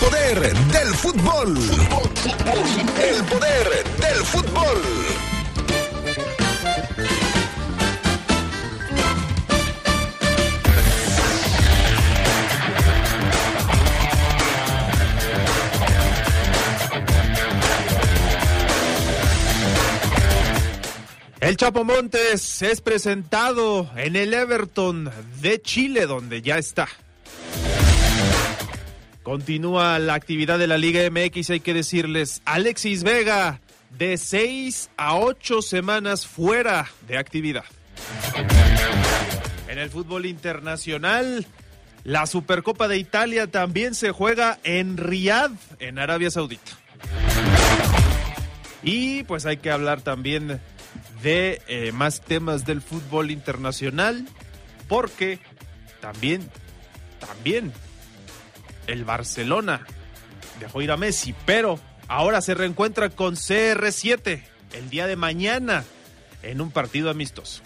poder del fútbol. El poder del fútbol. El Chapo Montes es presentado en el Everton de Chile, donde ya está. Continúa la actividad de la Liga MX, hay que decirles, Alexis Vega, de seis a ocho semanas fuera de actividad. En el fútbol internacional, la Supercopa de Italia también se juega en Riyadh, en Arabia Saudita. Y pues hay que hablar también de eh, más temas del fútbol internacional, porque también, también el Barcelona dejó ir a Messi, pero ahora se reencuentra con CR7 el día de mañana en un partido amistoso.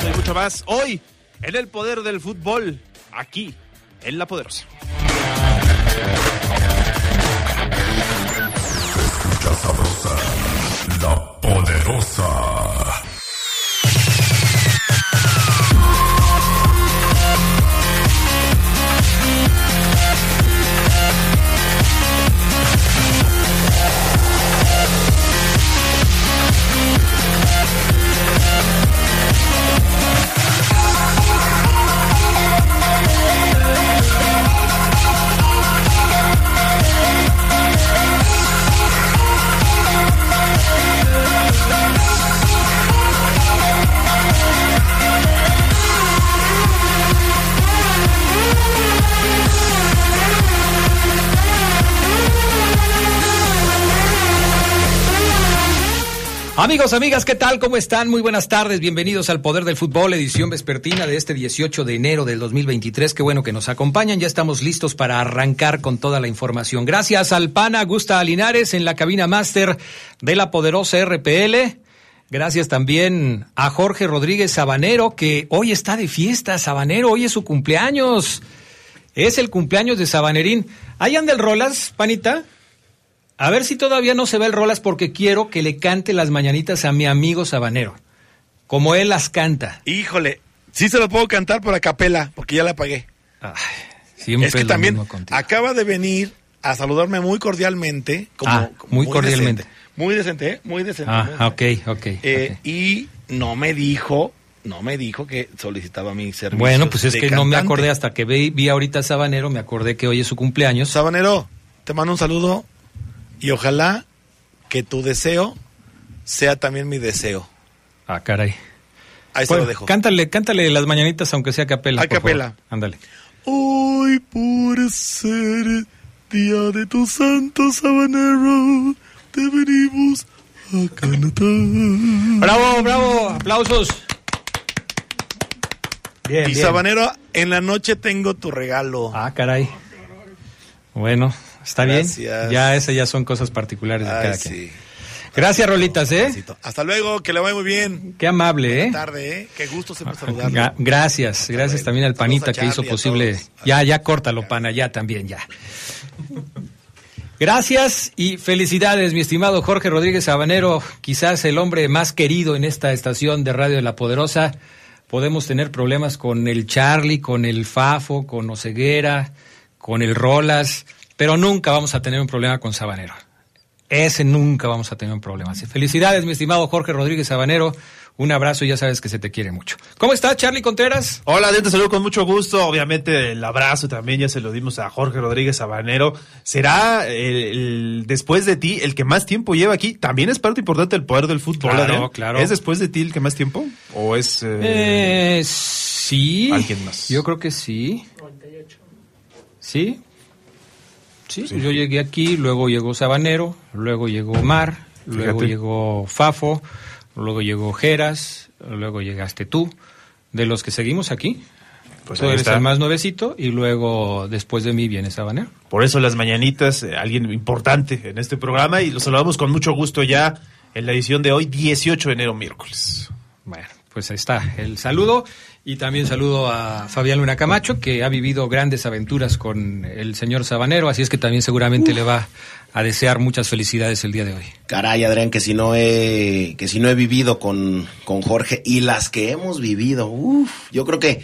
Todo mucho más hoy en el poder del fútbol, aquí en La Poderosa. Escucha sabrosa, la poderosa. Amigos, amigas, ¿qué tal? ¿Cómo están? Muy buenas tardes. Bienvenidos al Poder del Fútbol, edición vespertina de este 18 de enero del 2023. Qué bueno que nos acompañan. Ya estamos listos para arrancar con toda la información. Gracias al PAN Augusta Linares en la cabina máster de la poderosa RPL. Gracias también a Jorge Rodríguez Sabanero, que hoy está de fiesta. Sabanero, hoy es su cumpleaños. Es el cumpleaños de Sabanerín. ¿Ahí anda el Rolas, panita? A ver si todavía no se ve el Rolas porque quiero que le cante las mañanitas a mi amigo Sabanero. Como él las canta. Híjole, sí se lo puedo cantar por a capela, porque ya la pagué. Ay, siempre es que lo también mismo acaba de venir a saludarme muy cordialmente. Como, Ah, muy cordialmente. decente. Muy decente, ¿eh? Muy decente. muy Ah, decente. ok, ok. Eh, ok. Y no me dijo, no me dijo que solicitaba mi servicio. Bueno, pues es que no me acordé hasta que vi, vi ahorita a Sabanero, me acordé que hoy es su cumpleaños. Sabanero, te mando un saludo y ojalá que tu deseo sea también mi deseo. Ah, caray. Ahí se Bueno, lo dejo. cántale, cántale las mañanitas aunque sea a capela. A capela. Ándale. Hoy por ser día de tu santo sabanero, te venimos a cantar. Bravo, bravo, aplausos. Bien, Y bien. sabanero, en la noche tengo tu regalo. Ah, caray. Bueno, está Gracias. bien. Ya esas ya son cosas particulares de cada sí. quien. Gracias, Rolitas, ¿eh? Hasta luego, que le vaya muy bien. Qué amable, ¿eh? Tarde, ¿eh? Qué gusto siempre saludarlo. Gra- gracias, gracias también al panita que hizo posible. Ya, ya córtalo, pana, ya también, ya. Gracias y felicidades, mi estimado Jorge Rodríguez Sabanero, quizás el hombre más querido en esta estación de Radio de la Poderosa. Podemos tener problemas con el Charlie, con el Fafo, con Oceguera, con el Rolas, pero nunca vamos a tener un problema con Sabanero. Ese nunca vamos a tener un problema. Así, Felicidades, mi estimado Jorge Rodríguez Sabanero. Un abrazo y ya sabes que se te quiere mucho. ¿Cómo estás, Charlie Contreras? Hola, te saludo con mucho gusto. Obviamente el abrazo también ya se lo dimos a Jorge Rodríguez Sabanero. Será el, el- después de ti el que más tiempo lleva aquí. También es parte importante del poder del fútbol. Claro, claro. ¿Es después de ti el que más tiempo? ¿O es eh, Eh, sí. ¿Alguien más? Yo creo que sí. ¿Sí? Sí, yo llegué aquí, luego llegó Sabanero, luego llegó Omar, luego Fíjate. llegó Fafo, luego llegó Geras, luego llegaste tú. De los que seguimos aquí, Pues tú eres está. el más nuevecito y luego después de mí viene Sabanero. Por eso las mañanitas, eh, alguien importante en este programa y lo saludamos con mucho gusto ya en la edición de hoy, 18 de enero, miércoles. Bueno, pues ahí está el saludo. Y también saludo a Fabián Luna Camacho, que ha vivido grandes aventuras con el señor Sabanero, así es que también seguramente le va a desear muchas felicidades el día de hoy. Caray, Adrián, que si no he, que si no he vivido con, con Jorge y las que hemos vivido, uf, yo creo que,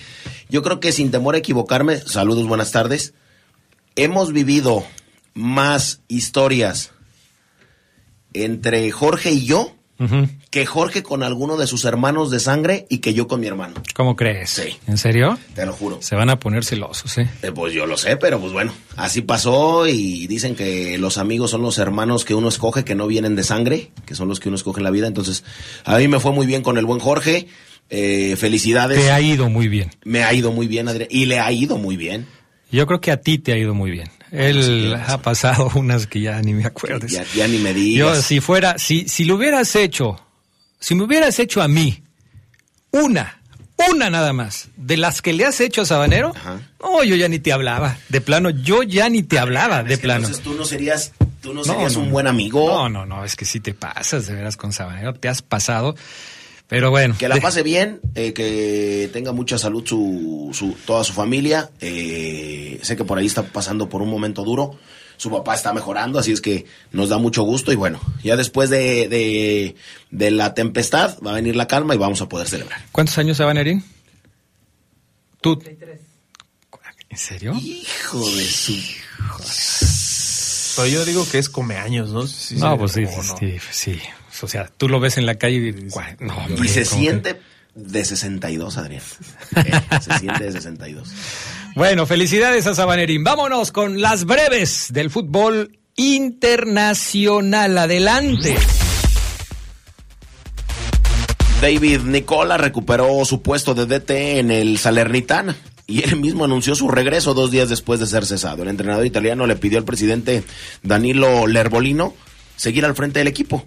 yo creo que sin temor a equivocarme, saludos, buenas tardes, hemos vivido más historias entre Jorge y yo que Jorge con alguno de sus hermanos de sangre y que yo con mi hermano. ¿Cómo crees? Sí. ¿En serio? Te lo juro. Se van a poner celosos, ¿eh? Eh, pues yo lo sé, pero pues bueno, así pasó y dicen que los amigos son los hermanos que uno escoge, que no vienen de sangre, que son los que uno escoge en la vida. Entonces, a mí me fue muy bien con el buen Jorge. Eh, felicidades. Te ha ido muy bien. Me ha ido muy bien, Adrián. Y le ha ido muy bien. Yo creo que a ti te ha ido muy bien. Él ha pasado unas que ya ni me acuerdes. Ya, ya ni me digas. Yo, si fuera, si, si lo hubieras hecho, si me hubieras hecho a mí una, una nada más, de las que le has hecho a Sabanero, Ajá. no, yo ya ni te hablaba. De plano, yo ya ni te hablaba, de Es que plano. Entonces tú no serías, tú no serías no, un buen amigo. No, no, no, es que sí te pasas de veras con Sabanero, te has pasado. Pero bueno. Que la de- pase bien, eh, que tenga mucha salud su, su, toda su familia. Eh, sé que por ahí está pasando por un momento duro. Su papá está mejorando, así es que nos da mucho gusto. Y bueno, ya después de, de, de la tempestad va a venir la calma y vamos a poder celebrar. ¿Cuántos años Sabanerín? Tú. ¿En serio? Hijo de su... Pero yo digo que es comeaños, ¿no? Sí, no, sí, pues sí, no. sí, sí. O sea, tú lo ves en la calle y no, Y se siente de 62, Adrián. Eh, se siente de 62. Bueno, felicidades a Sabanerín. Vámonos con las breves del fútbol internacional. Adelante. David Nicola recuperó su puesto de DT en el Salernitana y él mismo anunció su regreso dos días después de ser cesado. El entrenador italiano le pidió al presidente Danilo Lerbolino seguir al frente del equipo,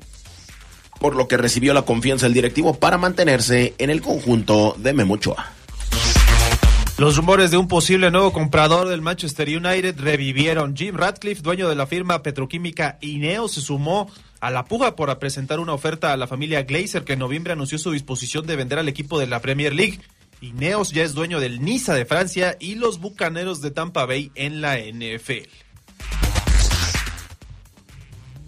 por lo que recibió la confianza del directivo para mantenerse en el conjunto de Memochoa. Los rumores de un posible nuevo comprador del Manchester United revivieron. Jim Radcliffe, dueño de la firma petroquímica Ineo, se sumó a la puja por presentar una oferta a la familia Glazer, que en noviembre anunció su disposición de vender al equipo de la Premier League. Ineos ya es dueño del Niza de Francia y los Bucaneros de Tampa Bay en la NFL.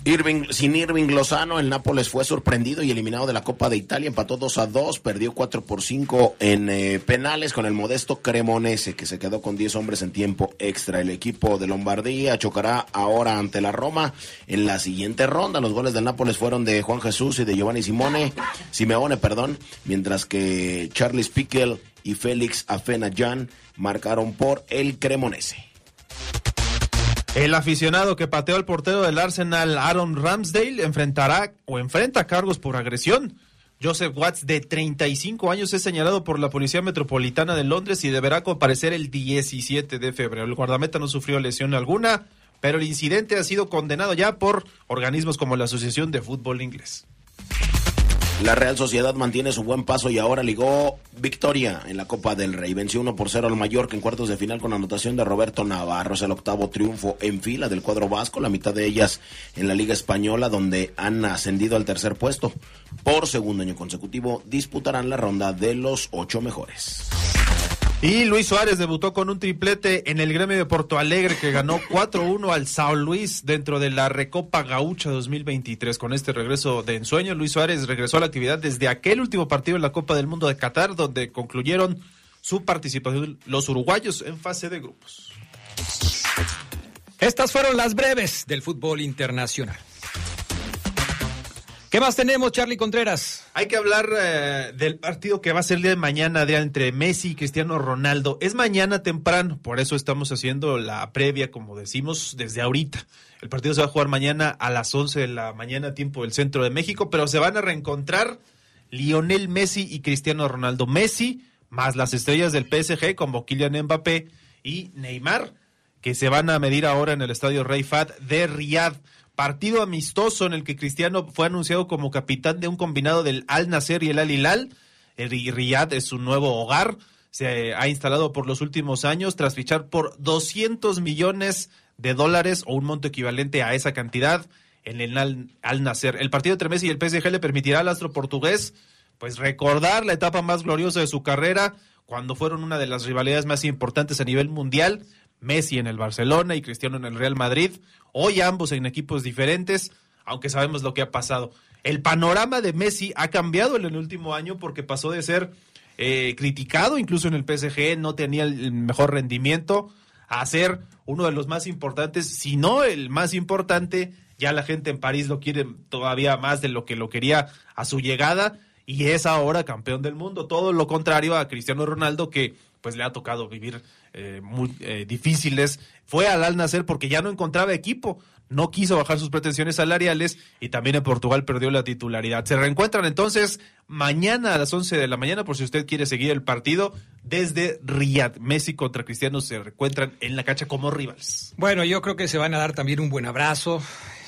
Irving, sin Irving Lozano, el Nápoles fue sorprendido y eliminado de la Copa de Italia. Empató 2 a 2, perdió 4 por 5 en eh, penales con el modesto Cremonese, que se quedó con 10 hombres en tiempo extra. El equipo de Lombardía chocará ahora ante la Roma en la siguiente ronda. Los goles del Nápoles fueron de Juan Jesús y de Giovanni Simone, Simeone, perdón, mientras que Charles Piquel y Félix Afenayan marcaron por el Cremonese. El aficionado que pateó al portero del Arsenal, Aaron Ramsdale, enfrentará o enfrenta cargos por agresión. Joseph Watts, de 35 años, es señalado por la Policía Metropolitana de Londres y deberá comparecer el 17 de febrero. El guardameta no sufrió lesión alguna, pero el incidente ha sido condenado ya por organismos como la Asociación de Fútbol Inglés. La Real Sociedad mantiene su buen paso y ahora ligó victoria en la Copa del Rey. Venció 1 por 0 al Mallorca en cuartos de final con anotación de Roberto Navarro. Es el octavo triunfo en fila del cuadro vasco, la mitad de ellas en la Liga Española, donde han ascendido al tercer puesto. Por segundo año consecutivo disputarán la ronda de los ocho mejores. Y Luis Suárez debutó con un triplete en el gremio de Porto Alegre que ganó 4-1 al Sao Luis dentro de la Recopa Gaucha 2023. Con este regreso de ensueño, Luis Suárez regresó a la actividad desde aquel último partido en la Copa del Mundo de Qatar, donde concluyeron su participación los uruguayos en fase de grupos. Estas fueron las breves del fútbol internacional. ¿Qué más tenemos, Charlie Contreras? Hay que hablar eh, del partido que va a ser el día de mañana, Adrián, entre Messi y Cristiano Ronaldo. Es mañana temprano, por eso estamos haciendo la previa, como decimos, desde ahorita. El partido se va a jugar mañana a las 11 de la mañana, tiempo del centro de México, pero se van a reencontrar Lionel Messi y Cristiano Ronaldo. Messi, más las estrellas del PSG, como Kylian Mbappé y Neymar, que se van a medir ahora en el estadio Rey Fad de Riyadh. Partido amistoso en el que Cristiano fue anunciado como capitán de un combinado del Al Nasser y el Al Hilal. El Riyadh es su nuevo hogar. Se ha instalado por los últimos años tras fichar por 200 millones de dólares o un monto equivalente a esa cantidad en el Al, Al Nasser. El partido entre Messi y el PSG le permitirá al astro portugués pues recordar la etapa más gloriosa de su carrera cuando fueron una de las rivalidades más importantes a nivel mundial. Messi en el Barcelona y Cristiano en el Real Madrid. Hoy ambos en equipos diferentes, aunque sabemos lo que ha pasado. El panorama de Messi ha cambiado en el último año porque pasó de ser eh, criticado incluso en el PSG, no tenía el mejor rendimiento, a ser uno de los más importantes, si no el más importante. Ya la gente en París lo quiere todavía más de lo que lo quería a su llegada y es ahora campeón del mundo. Todo lo contrario a Cristiano Ronaldo que pues le ha tocado vivir eh, muy eh, difíciles. Fue al Al Nacer porque ya no encontraba equipo, no quiso bajar sus pretensiones salariales y también en Portugal perdió la titularidad. Se reencuentran entonces mañana a las 11 de la mañana por si usted quiere seguir el partido desde Riyadh. Messi contra Cristiano se reencuentran en la cancha como rivales. Bueno, yo creo que se van a dar también un buen abrazo.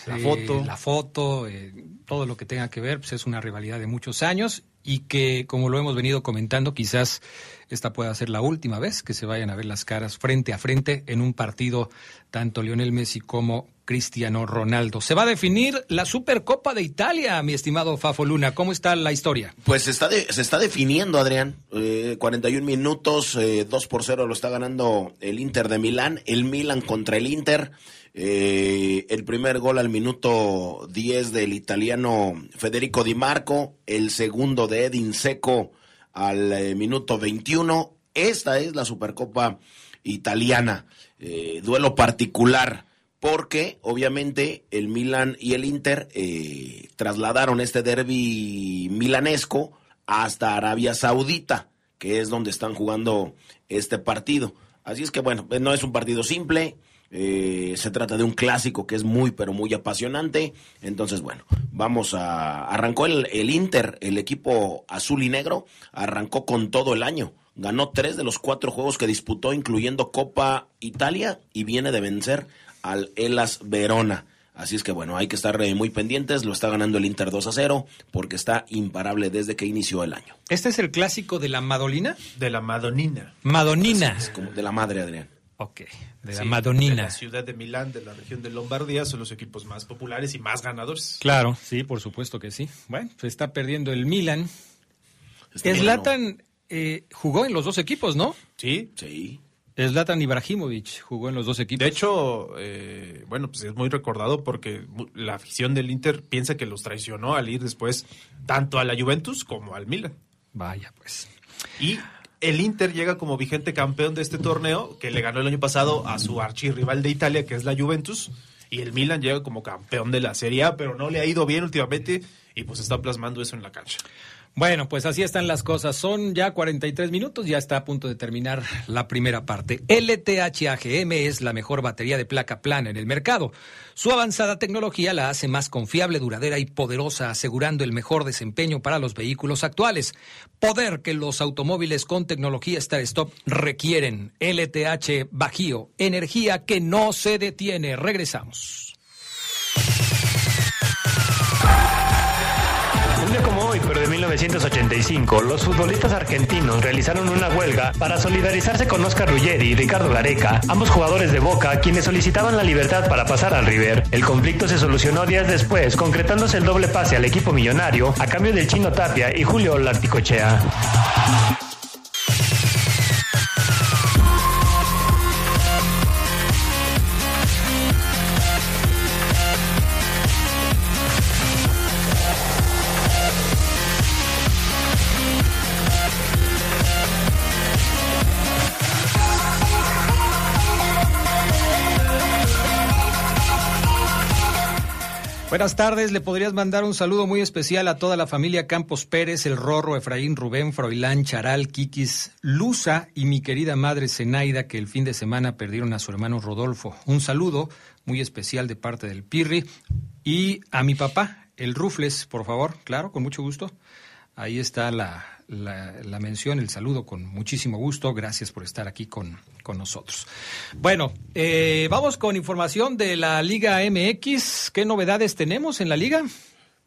La Eh, foto. La foto, eh, todo lo que tenga que ver, pues es una rivalidad de muchos años y que, como lo hemos venido comentando, quizás esta pueda ser la última vez que se vayan a ver las caras frente a frente en un partido tanto Lionel Messi como Cristiano Ronaldo. Se va a definir la Supercopa de Italia, mi estimado Fafo Luna. ¿Cómo está la historia? Pues se está, de- se está definiendo, Adrián. Eh, 41 minutos, eh, 2 por 0 lo está ganando el Inter de Milán. El Milan contra el Inter. Eh, el primer gol al minuto 10 del italiano Federico Di Marco. El segundo de Edin Seco al eh, minuto 21. Esta es la Supercopa italiana. Eh, duelo particular porque obviamente el Milan y el Inter trasladaron este derby milanesco hasta Arabia Saudita, que es donde están jugando este partido. Así es que bueno, no es un partido simple, eh, se trata de un clásico que es muy pero muy apasionante. Entonces bueno, vamos a... Arrancó el, el Inter, el equipo azul y negro, arrancó con todo el año. Ganó tres de los cuatro juegos que disputó, incluyendo Copa Italia, y viene de vencer al Elas Verona. Así es que bueno, hay que estar eh, muy pendientes. Lo está ganando el Inter 2 a 0 porque está imparable desde que inició el año. ¿Este es el clásico de la Madolina? De la Madonina. Madonina. Es como de la madre, Adrián. Ok, de la Sí, Madonina. De la ciudad de Milán, de la región de Lombardía, son los equipos más populares y más ganadores. Claro, sí, por supuesto que sí. Bueno, se está perdiendo el Milan. Zlatan eh, jugó en los dos equipos, ¿no? Sí. Sí. Zlatan Ibrahimovic jugó en los dos equipos. De hecho, eh, bueno, pues es muy recordado porque la afición del Inter piensa que los traicionó al ir después tanto a la Juventus como al Milan. Vaya, pues. Y el Inter llega como vigente campeón de este torneo, que le ganó el año pasado a su archirrival de Italia, que es la Juventus, y el Milan llega como campeón de la Serie A, pero no le ha ido bien últimamente y pues está plasmando eso en la cancha. Bueno, pues así están las cosas. Son ya 43 minutos, ya está a punto de terminar la primera parte. LTH AGM es la mejor batería de placa plana en el mercado. Su avanzada tecnología la hace más confiable, duradera y poderosa, asegurando el mejor desempeño para los vehículos actuales. Poder que los automóviles con tecnología Star Stop requieren. LTH Bajío, energía que no se detiene. Regresamos. 1985, los futbolistas argentinos realizaron una huelga para solidarizarse con Oscar Ruggeri y Ricardo Gareca, ambos jugadores de Boca, quienes solicitaban la libertad para pasar al River. El conflicto se solucionó días después, concretándose el doble pase al equipo millonario a cambio del Chino Tapia y Julio Larticochea. Buenas tardes, le podrías mandar un saludo muy especial a toda la familia Campos Pérez, el Rorro, Efraín, Rubén, Froilán, Charal, Kikis, Luza y mi querida madre Zenaida, que el fin de semana perdieron a su hermano Rodolfo. Un saludo muy especial de parte del Pirri y a mi papá, el Rufles, por favor, claro, con mucho gusto. Ahí está la, la, mención, el saludo con muchísimo gusto. Gracias por estar aquí con, con nosotros. Bueno, eh, vamos con información de la Liga MX. ¿Qué novedades tenemos en la liga?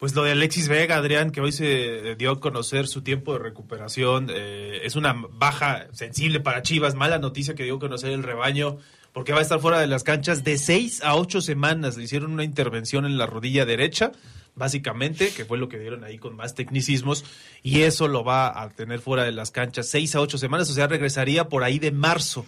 Pues lo de Alexis Vega, Adrián, que hoy se dio a conocer su tiempo de recuperación, eh, es una baja sensible para Chivas, mala noticia que dio a conocer el rebaño, porque va a estar fuera de las canchas de seis a ocho semanas. Le hicieron una intervención en la rodilla derecha, básicamente, que fue lo que dieron ahí con más tecnicismos, y eso lo va a tener fuera de las canchas seis a ocho semanas, o sea, regresaría por ahí de marzo.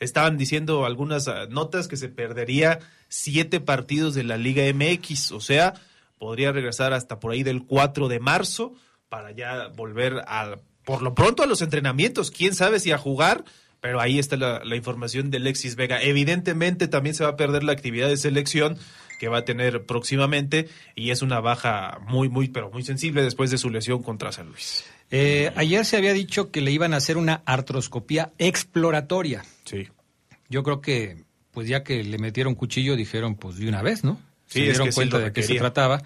Estaban diciendo algunas ah, notas que se perdería siete partidos de la Liga MX, o sea, podría regresar hasta por ahí del 4 de marzo para ya volver a, por lo pronto a los entrenamientos, quién sabe si a jugar, pero ahí está la, información de Alexis Vega. Evidentemente también se va a perder la actividad de selección que va a tener próximamente y es una baja muy, muy, pero muy sensible después de su lesión contra San Luis. Eh, ayer se había dicho que le iban a hacer una artroscopía exploratoria. Sí. Yo creo que, pues ya que le metieron cuchillo, dijeron, pues de una vez, ¿no? Sí, se es dieron que cuenta de qué se trataba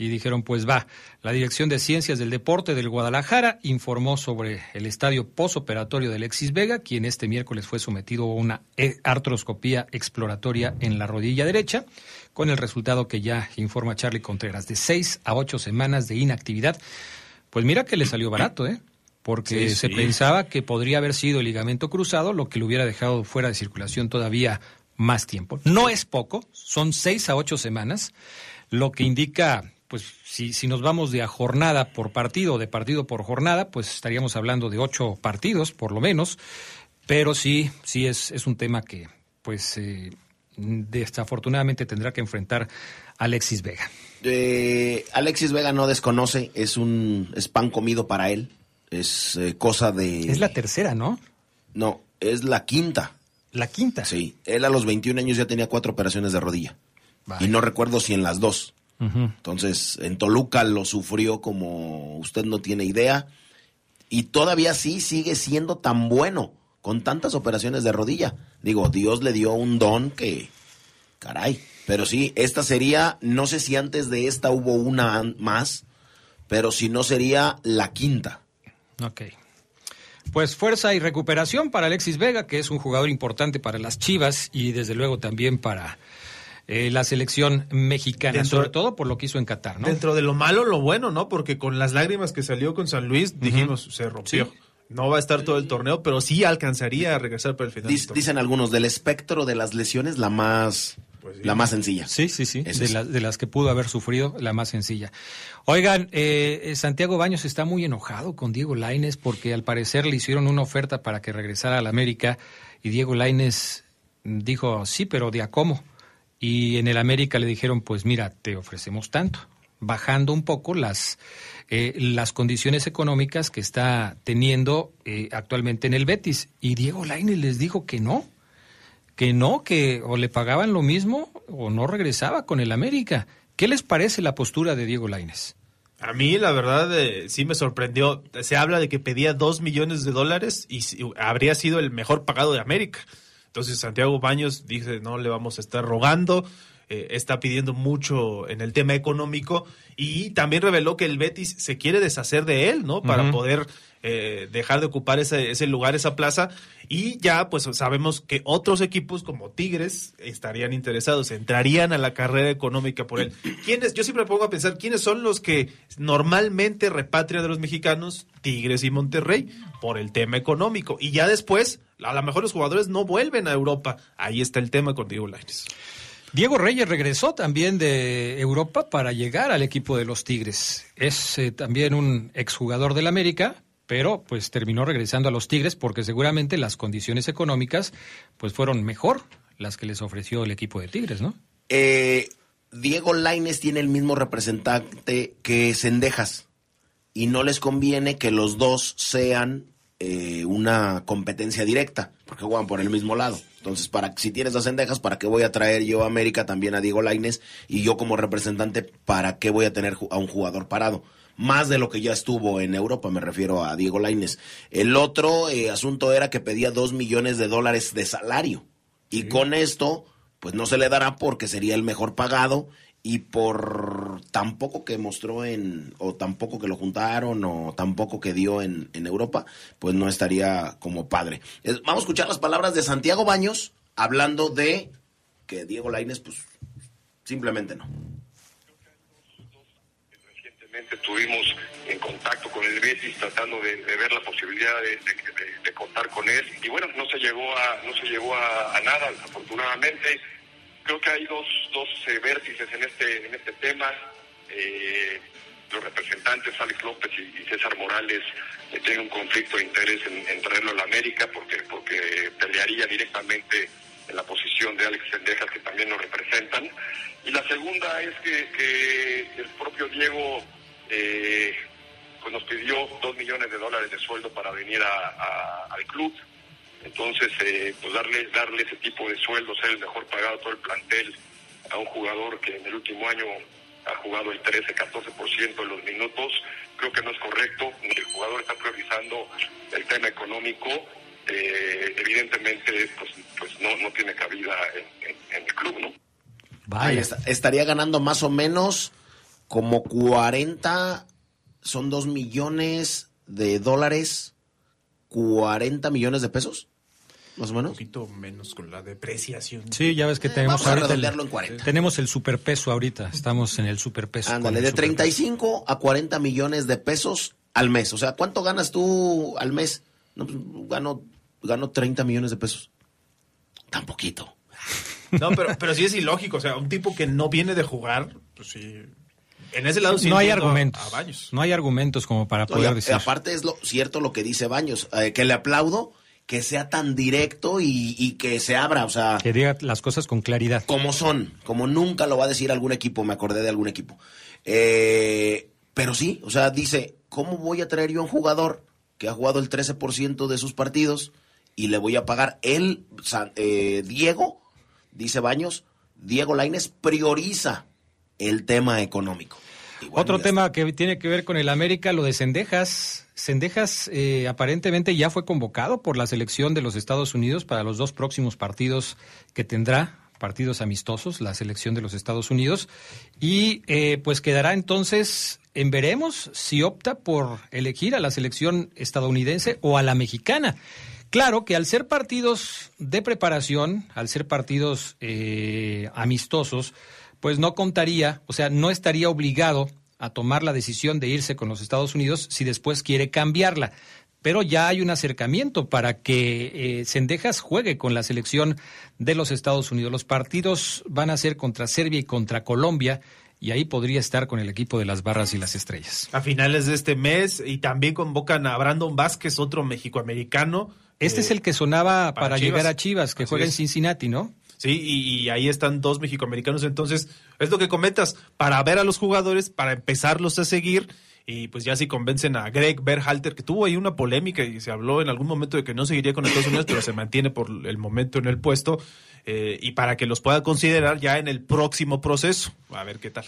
y dijeron, pues va. La Dirección de Ciencias del Deporte del Guadalajara informó sobre el estadio posoperatorio de Alexis Vega, quien este miércoles fue sometido a una e- artroscopía exploratoria en la rodilla derecha, con el resultado que ya informa Charlie Contreras, de seis a ocho semanas de inactividad. Pues mira que le salió barato, ¿eh? Porque Sí, se sí. pensaba que podría haber sido el ligamento cruzado, lo que le hubiera dejado fuera de circulación todavía más tiempo. No es poco, son seis a ocho semanas, lo que indica, pues si, si nos vamos de a jornada por partido, de partido por jornada, pues estaríamos hablando de ocho partidos, por lo menos, pero sí, sí es, es un tema que, pues, eh, desafortunadamente tendrá que enfrentar Alexis Vega. Eh, Alexis Vega no desconoce, es un es pan comido para él, es eh, cosa de... Es la tercera, ¿no? No, es la quinta. La quinta. Sí, él a los 21 años ya tenía cuatro operaciones de rodilla. Y no recuerdo si en las dos. Entonces, en Toluca lo sufrió como usted no tiene idea. Y todavía sí sigue siendo tan bueno con tantas operaciones de rodilla. Digo, Dios le dio un don que, caray. Pero sí, esta sería, no sé si antes de esta hubo una más, pero si no sería la quinta. Ok. Pues fuerza y recuperación para Alexis Vega, que es un jugador importante para las Chivas y desde luego también para eh, la selección mexicana, Dentro- sobre todo por lo que hizo en Qatar, ¿no? Dentro de lo malo, lo bueno, ¿no? Porque con las lágrimas que salió con San Luis, dijimos, se rompió. Sí. No va a estar todo el torneo, pero sí alcanzaría a regresar para el final. Dic-. Dicen algunos, del espectro de las lesiones, la más, Pues sí. la más sencilla. Sí, sí, sí, de las que pudo haber sufrido, la más sencilla. Oigan, eh, eh, Santiago Baños está muy enojado con Diego Laines porque al parecer le hicieron una oferta para que regresara a la América y Diego Laines dijo, sí, pero ¿de a cómo? Y en el América le dijeron, pues mira, te ofrecemos tanto, bajando un poco las, eh, las condiciones económicas que está teniendo eh, actualmente en el Betis. Y Diego Laines les dijo que no, que no, que o le pagaban lo mismo o no regresaba con el América. ¿Qué les parece la postura de Diego Laines? A mí, la verdad, eh, sí me sorprendió. Se habla de que pedía dos millones de dólares y habría sido el mejor pagado de América. Entonces, Santiago Baños dice, no le vamos a estar rogando. Eh, está pidiendo mucho en el tema económico y también reveló que el Betis se quiere deshacer de él, ¿no? Para poder eh, dejar de ocupar ese, ese lugar, esa plaza. Y ya, pues sabemos que otros equipos como Tigres estarían interesados, entrarían a la carrera económica por él. ¿Quiénes? Yo siempre me pongo a pensar, ¿quiénes son los que normalmente repatrian de los mexicanos? Tigres y Monterrey, por el tema económico. Y ya después, a lo mejor los jugadores no vuelven a Europa. Ahí está el tema con Diego Lainez. Diego Reyes regresó también de Europa para llegar al equipo de los Tigres. Es eh, también un exjugador del América, pero pues terminó regresando a los Tigres porque seguramente las condiciones económicas pues fueron mejor las que les ofreció el equipo de Tigres, ¿no? Eh, Diego Laines tiene el mismo representante que Cendejas y no les conviene que los dos sean eh, una competencia directa porque juegan por el mismo lado. Entonces, para si tienes a Cendejas, ¿para qué voy a traer yo a América también a Diego Laines? Y yo como representante, ¿para qué voy a tener a un jugador parado? Más de lo que ya estuvo en Europa, me refiero a Diego Laines. El otro eh, asunto era que pedía dos millones de dólares de salario. Y con esto, pues no se le dará porque sería el mejor pagado y por tampoco que mostró en, o tampoco que lo juntaron, o tampoco que dio en, en Europa, pues no estaría como padre. Vamos a escuchar las palabras de Santiago Baños hablando de que Diego Lainez, pues simplemente no. Recientemente estuvimos en contacto con el Betis tratando de, ver la posibilidad de, de- de- contar con él y bueno no se llegó a no se llegó a nada afortunadamente creo que hay dos dos eh, vértices en este en este tema eh, los representantes Alex López y, César Morales eh, tienen un conflicto de interés en, en traerlo a la América porque, porque pelearía directamente en la posición de Alex Sendejas que también lo representan. Y la segunda es que, que el propio Diego eh, pues nos pidió dos millones de dólares de sueldo para venir a- al club. Entonces, eh, pues darle, darle ese tipo de sueldo, ser el mejor pagado todo el plantel a un jugador que en el último año ha jugado el 13-14% de los minutos, creo que no es correcto. El jugador está priorizando el tema económico. eh, evidentemente, pues, pues no, no tiene cabida en, en- en el club, ¿no? Está. Estaría ganando más o menos como 40, son 2 millones de dólares, 40 millones de pesos, más o menos. Un poquito menos con la depreciación. Sí, ya ves que tenemos vamos a ahorita el, en 40. tenemos el superpeso ahorita, estamos en el superpeso. Ándale, de el superpeso. 35 a 40 millones de pesos al mes. O sea, ¿cuánto ganas tú al mes? No, pues, gano, gano 30 millones de pesos. Tan poquito. No, pero, pero sí es ilógico. O sea, un tipo que no viene de jugar, pues sí. En ese lado sí no hay argumentos. A, Baños. No hay argumentos como para poder a- decir. aparte es lo cierto lo que dice Baños, eh, que le aplaudo que sea tan directo y, y que se abra, o sea, Que diga las cosas con claridad. como son, como nunca lo va a decir algún equipo, me acordé de algún equipo. Eh, pero sí, o sea, dice, ¿cómo voy a traer yo a un jugador que ha jugado el 13% de sus partidos y le voy a pagar él, eh, Diego, dice Baños, Diego Laines prioriza el tema económico. Otro tema que tiene que ver con el América, lo de Cendejas. Cendejas eh, aparentemente ya fue convocado por la selección de los Estados Unidos para los dos próximos partidos que tendrá, partidos amistosos, la selección de los Estados Unidos. Y eh, pues quedará entonces, en veremos si opta por elegir a la selección estadounidense o a la mexicana. Claro que al ser partidos de preparación, al ser partidos eh, amistosos, pues no contaría, o sea, no estaría obligado a tomar la decisión de irse con los Estados Unidos si después quiere cambiarla. Pero ya hay un acercamiento para que eh, Sendejas juegue con la selección de los Estados Unidos. Los partidos van a ser contra Serbia y contra Colombia y ahí podría estar con el equipo de las barras y las estrellas. A finales de este mes y también convocan a Brandon Vázquez, otro mexicoamericano. Este eh, es el que sonaba para llegar a Chivas, que Así juega en. Cincinnati, ¿no? Sí, y, ahí están dos mexicoamericanos. Entonces, es lo que comentas, para ver a los jugadores, para empezarlos a seguir. Y pues ya si convencen a Greg Berhalter, que tuvo ahí una polémica y se habló en algún momento de que no seguiría con Estados Unidos, pero se mantiene por el momento en el puesto. eh, y para que los pueda considerar ya en el próximo proceso. A ver qué tal.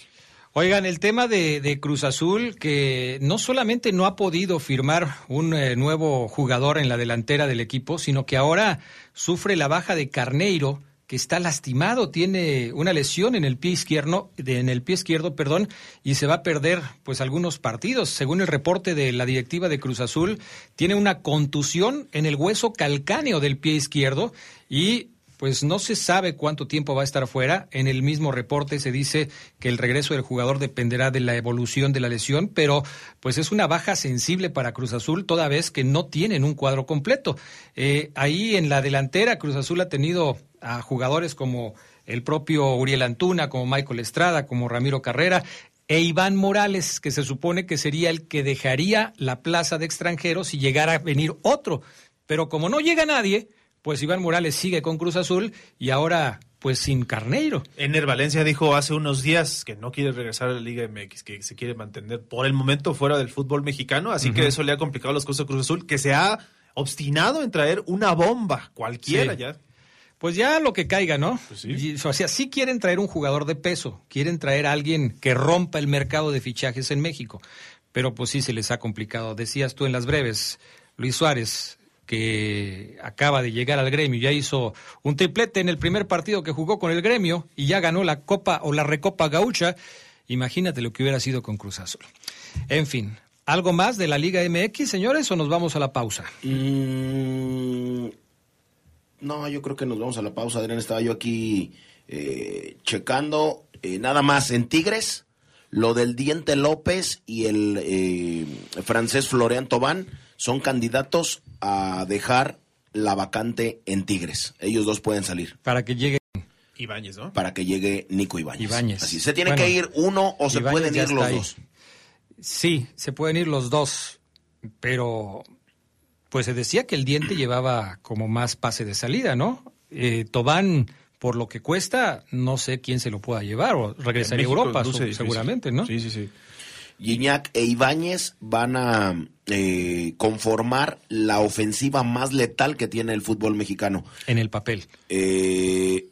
Oigan, el tema de, de Cruz Azul, que no solamente no ha podido firmar un eh, nuevo jugador en la delantera del equipo, sino que ahora sufre la baja de Carneiro, que está lastimado, tiene una lesión en el pie izquierdo, en el pie izquierdo, perdón, y se va a perder pues algunos partidos. Según el reporte de la directiva de Cruz Azul, tiene una contusión en el hueso calcáneo del pie izquierdo y pues no se sabe cuánto tiempo va a estar fuera. En el mismo reporte se dice que el regreso del jugador dependerá de la evolución de la lesión, pero pues es una baja sensible para Cruz Azul toda vez que no tienen un cuadro completo. Eh, ahí en la delantera Cruz Azul ha tenido a jugadores como el propio Uriel Antuna, como Michael Estrada, como Ramiro Carrera. E Iván Morales, que se supone que sería el que dejaría la plaza de extranjeros si llegara a venir otro. Pero como no llega nadie, pues Iván Morales sigue con Cruz Azul y ahora pues sin Carneiro. Ener Valencia dijo hace unos días que no quiere regresar a la Liga MX, que se quiere mantener por el momento fuera del fútbol mexicano, así que eso le ha complicado las cosas a Cruz Azul, que se ha obstinado en traer una bomba, cualquiera Sí. ya. Pues ya lo que caiga, ¿no? Pues sí. O sea, sí quieren traer un jugador de peso, quieren traer a alguien que rompa el mercado de fichajes en México, pero pues sí se les ha complicado. Decías tú en las breves, Luis Suárez, que acaba de llegar al gremio, ya hizo un triplete en el primer partido que jugó con el gremio y ya ganó la Copa o la Recopa Gaucha. Imagínate lo que hubiera sido con Cruz Azul. En fin, ¿algo más de la Liga MX, señores, o nos vamos a la pausa? Mm, no, yo creo que nos vamos a la pausa. Adrián, estaba yo aquí eh, checando eh, nada más en Tigres. Lo del Diente López y el eh, francés Florian Tobán son candidatos a dejar la vacante en Tigres. Ellos dos pueden salir. Para que llegue Ibáñez, ¿no? para que llegue Nico Ibáñez. Ibáñez. Así, ¿se tiene Bueno, que ir uno o se Ibáñez pueden ir los ahí. dos? Sí, se pueden ir los dos, pero pues se decía que el diente llevaba como más pase de salida, ¿no? Eh, Tobán, por lo que cuesta, no sé quién se lo pueda llevar o regresaría a Europa, su- seguramente, ¿no? Sí, sí, sí. Gignac e Ibáñez van a eh, conformar la ofensiva más letal que tiene el fútbol mexicano. En el papel. Eh,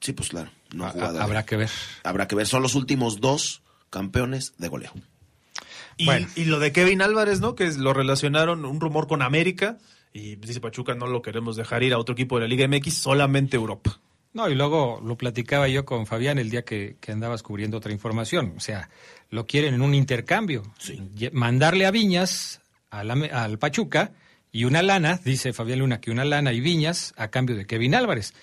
sí, pues claro. No ha jugado. habrá que ver. Habrá que ver. Son los últimos dos campeones de goleo. Y, Bueno. y lo de Kevin Álvarez, ¿no? Que es- lo relacionaron, un rumor con América. Y dice Pachuca, no lo queremos dejar ir a otro equipo de la Liga MX, solamente Europa. No, y luego lo platicaba yo con Fabián el día que, que andabas cubriendo otra información. O sea, lo quieren en un intercambio. Mandarle a Viñas, al, al Pachuca, y una lana, dice Fabián Luna, que una lana y Viñas a cambio de Kevin Álvarez.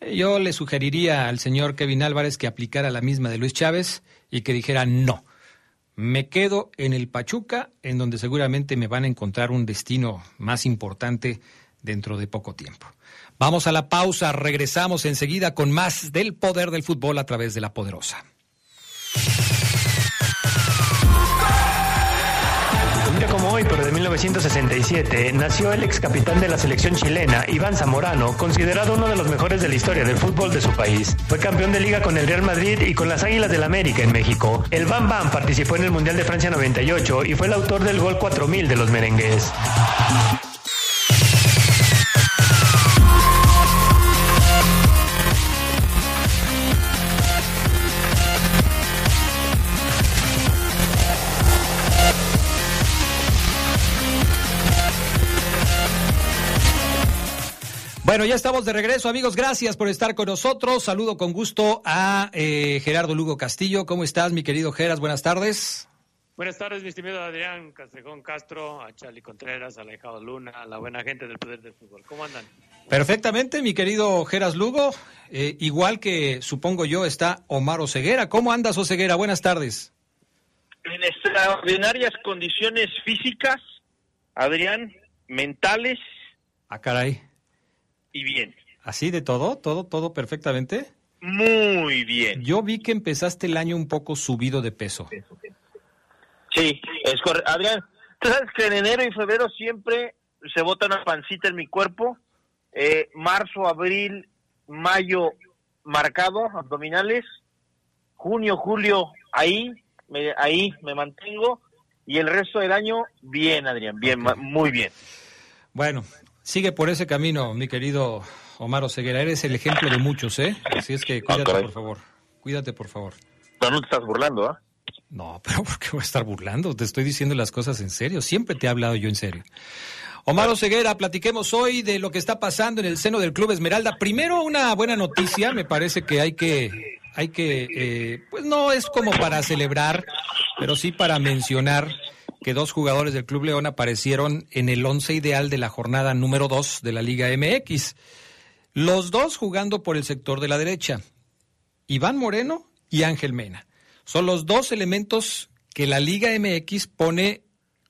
Eh, Yo le sugeriría al señor Kevin Álvarez que aplicara la misma de Luis Chávez y que dijera no. Me quedo en el Pachuca, en donde seguramente me van a encontrar un destino más importante dentro de poco tiempo. Vamos a la pausa, regresamos enseguida con más del poder del fútbol a través de la poderosa. Un día como hoy, pero de 1967, nació el ex capitán de la selección chilena, Iván Zamorano, considerado uno de los mejores de la historia del fútbol de su país. Fue campeón de liga con el Real Madrid y con las Águilas del América en México. El Bam Bam participó en el Mundial de Francia 98 y fue el autor del gol 4000 de los merengues. Bueno, ya estamos de regreso, amigos. Gracias por estar con nosotros. Saludo con gusto a eh, Gerardo Lugo Castillo. ¿Cómo estás, mi querido Geras? Buenas tardes. Buenas tardes, mi estimado Adrián Castrejón Castro, a Charlie Contreras, a Alejado Luna, a la buena gente del Poder del Fútbol. ¿Cómo andan? Perfectamente, mi querido Geras Lugo. Eh, igual que supongo yo está Omar Oseguera. ¿Cómo andas, Oseguera? Buenas tardes. en extraordinarias condiciones físicas, Adrián, mentales Ah, caray. Y bien. ¿Así de todo? ¿Todo, todo perfectamente? Muy bien. Yo vi que empezaste el año un poco subido de peso. Sí, es correcto. Adrián, tú sabes que en enero y febrero siempre se bota una pancita en mi cuerpo. Eh, marzo, abril, mayo, marcado, abdominales. Junio, julio, ahí, me, ahí me mantengo. Y el resto del año, bien, Adrián, bien, muy bien. Bueno, sigue por ese camino, mi querido Omar Oseguera. Eres el ejemplo de muchos, ¿eh? Así es que cuídate, caray. por favor. Cuídate, por favor. No te estás burlando, ¿ah? No, pero ¿por qué voy a estar burlando? Te estoy diciendo las cosas en serio. Siempre te he hablado yo en serio. Omar Oseguera, platiquemos hoy de lo que está pasando en el seno del Club Esmeralda. Primero, una buena noticia. Me parece que hay que, hay que, eh, pues no es como para celebrar, pero sí para mencionar que dos jugadores del Club León aparecieron en el once ideal de la jornada número dos de la Liga MX. Los dos jugando por el sector de la derecha. Iván Moreno y Ángel Mena. Son los dos elementos que la Liga MX pone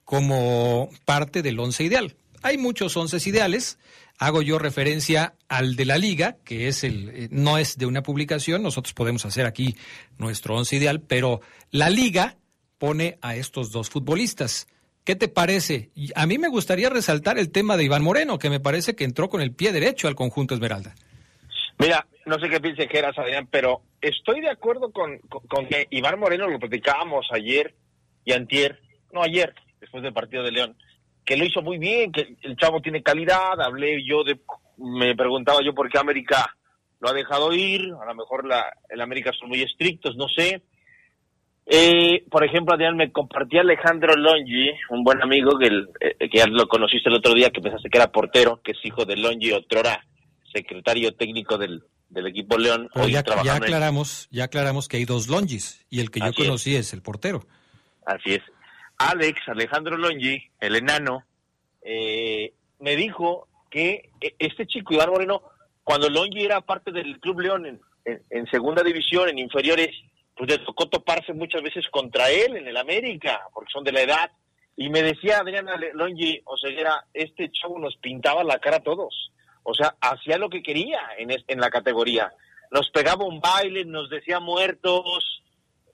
como parte del once ideal. Hay muchos once ideales. Hago yo referencia al de la liga, que es el, eh, no es de una publicación. Nosotros podemos hacer aquí nuestro once ideal, pero la liga pone a estos dos futbolistas. ¿Qué te parece? A mí me gustaría resaltar el tema de Iván Moreno, que me parece que entró con el pie derecho al conjunto Esmeralda. Mira, no sé qué piense Geras, Adrián, pero estoy de acuerdo con, con, con que Iván Moreno lo platicábamos ayer y antier, no ayer, después del partido de León, que lo hizo muy bien, que el chavo tiene calidad, hablé yo de, me preguntaba yo por qué América lo ha dejado ir, a lo mejor la, el América son muy estrictos, no sé. Eh, por ejemplo, Adrián, me compartía Alejandro Longi, un buen amigo que, el- eh, que ya lo conociste el otro día, que pensaste que era portero, que es hijo de Longi Otrora, secretario técnico del, del equipo León, Pero hoy ya, ya aclaramos, ya aclaramos que hay dos longis y el que yo Así conocí es el portero. Así es. Alex, Alejandro Longi, el enano, eh, me dijo que eh, este chico, Iván Moreno, cuando Longi era parte del Club León en, en- en segunda división, en inferiores, pues le tocó toparse muchas veces contra él en el América, porque son de la edad. Y me decía Adriana Longi, o sea, era, este chavo nos pintaba la cara a todos. O sea, hacía lo que quería en, es- en la categoría. nos pegaba un baile, nos decía muertos,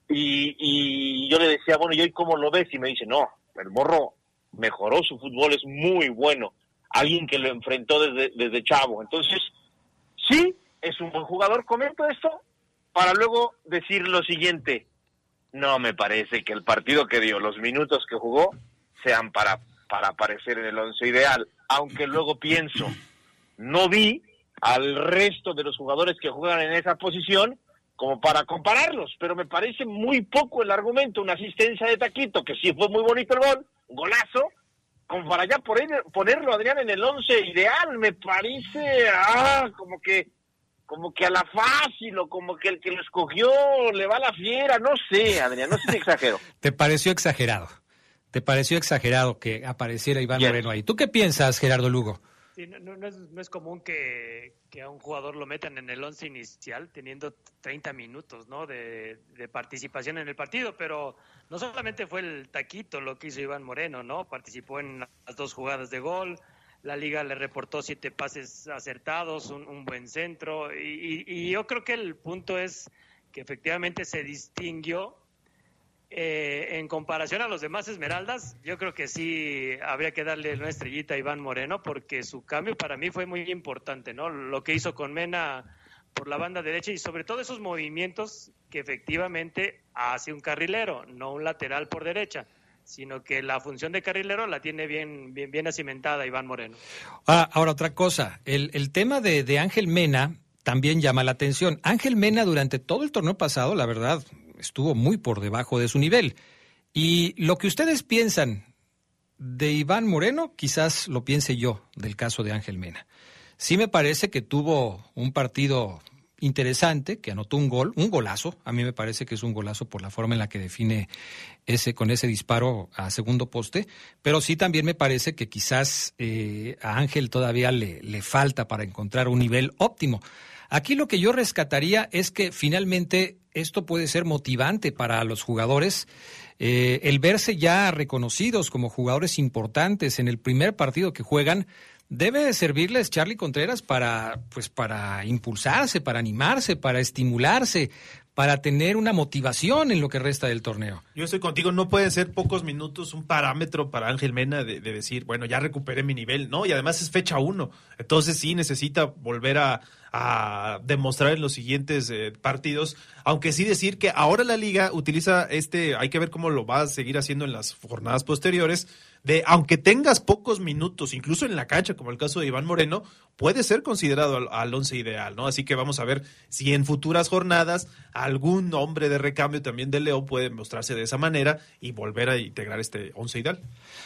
y, y yo le decía, bueno, ¿y hoy cómo lo ves? Y me dice, no, el morro mejoró su fútbol, es muy bueno. Alguien que lo enfrentó desde, desde chavo. Entonces, sí, es un buen jugador. Comento esto para luego decir lo siguiente. No me parece que el partido que dio, los minutos que jugó, sean para, para aparecer en el once ideal. Aunque luego pienso, no vi al resto de los jugadores que juegan en esa posición como para compararlos, pero me parece muy poco el argumento, una asistencia de Taquito, que sí fue muy bonito el gol, golazo, como para ya poner, ponerlo Adrián en el once ideal, me parece, ah, como que, como que a la fácil, o como que el que lo escogió le va a la fiera, no sé, Adrián, no sé si exagero. ¿Te pareció exagerado? ¿Te pareció exagerado que apareciera Iván Moreno ahí? ¿Tú qué piensas, Gerardo Lugo? Sí, no, no, es, no, es, común que, que, a un jugador lo metan en el once inicial teniendo 30 minutos ¿no? de, de, participación en el partido, pero no solamente fue el taquito lo que hizo Iván Moreno, ¿no? Participó en las dos jugadas de gol, la liga le reportó siete pases acertados, un, buen centro, y yo creo que el punto es que efectivamente se distinguió eh, en comparación a los demás Esmeraldas, yo creo que sí habría que darle una estrellita a Iván Moreno porque su cambio para mí fue muy importante, ¿no? Lo que hizo con Mena por la banda derecha y sobre todo esos movimientos que efectivamente hace un carrilero, no un lateral por derecha sino que la función de carrilero la tiene bien, bien, bien Iván Moreno. Ah, ahora otra cosa, el, el tema de, de Ángel Mena también llama la atención. Ángel Mena durante todo el torneo pasado, la verdad, estuvo muy por debajo de su nivel. Y lo que ustedes piensan de Iván Moreno, quizás lo piense yo del caso de Ángel Mena. Sí me parece que tuvo un partido interesante, que anotó un gol, un golazo. A mí me parece que es un golazo por la forma en la que define ese con ese disparo a segundo poste. Pero sí también me parece que quizás eh, a Ángel todavía le, le falta para encontrar un nivel óptimo. Aquí lo que yo rescataría es que finalmente esto puede ser motivante para los jugadores. Eh, el verse ya reconocidos como jugadores importantes en el primer partido que juegan debe servirles Charlie Contreras para pues para impulsarse, para animarse, para estimularse, para tener una motivación en lo que resta del torneo. Yo estoy contigo, no pueden ser pocos minutos un parámetro para Ángel Mena de, de decir, bueno, ya recuperé mi nivel, ¿no? Y además es fecha uno, entonces sí necesita volver a, a demostrar en los siguientes eh, partidos, aunque sí decir que ahora la liga utiliza este, hay que ver cómo lo va a seguir haciendo en las jornadas posteriores, de aunque tengas pocos minutos, incluso en la cancha, como el caso de Iván Moreno, puede ser considerado al, al once ideal, ¿no? Así que vamos a ver si en futuras jornadas algún hombre de recambio también de León puede mostrarse de esa manera y volver a integrar este once ideal.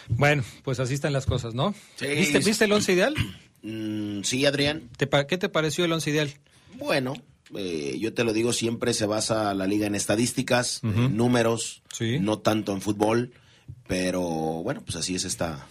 Bueno, pues así están las cosas, ¿no? Sí, ¿Viste, sí. ¿Viste el once ideal? Mm, sí, Adrián. ¿Te ¿Qué te pareció el once ideal? Bueno, eh, yo te lo digo, siempre se basa la liga en estadísticas, en números, no tanto en fútbol, pero bueno, pues así es esta,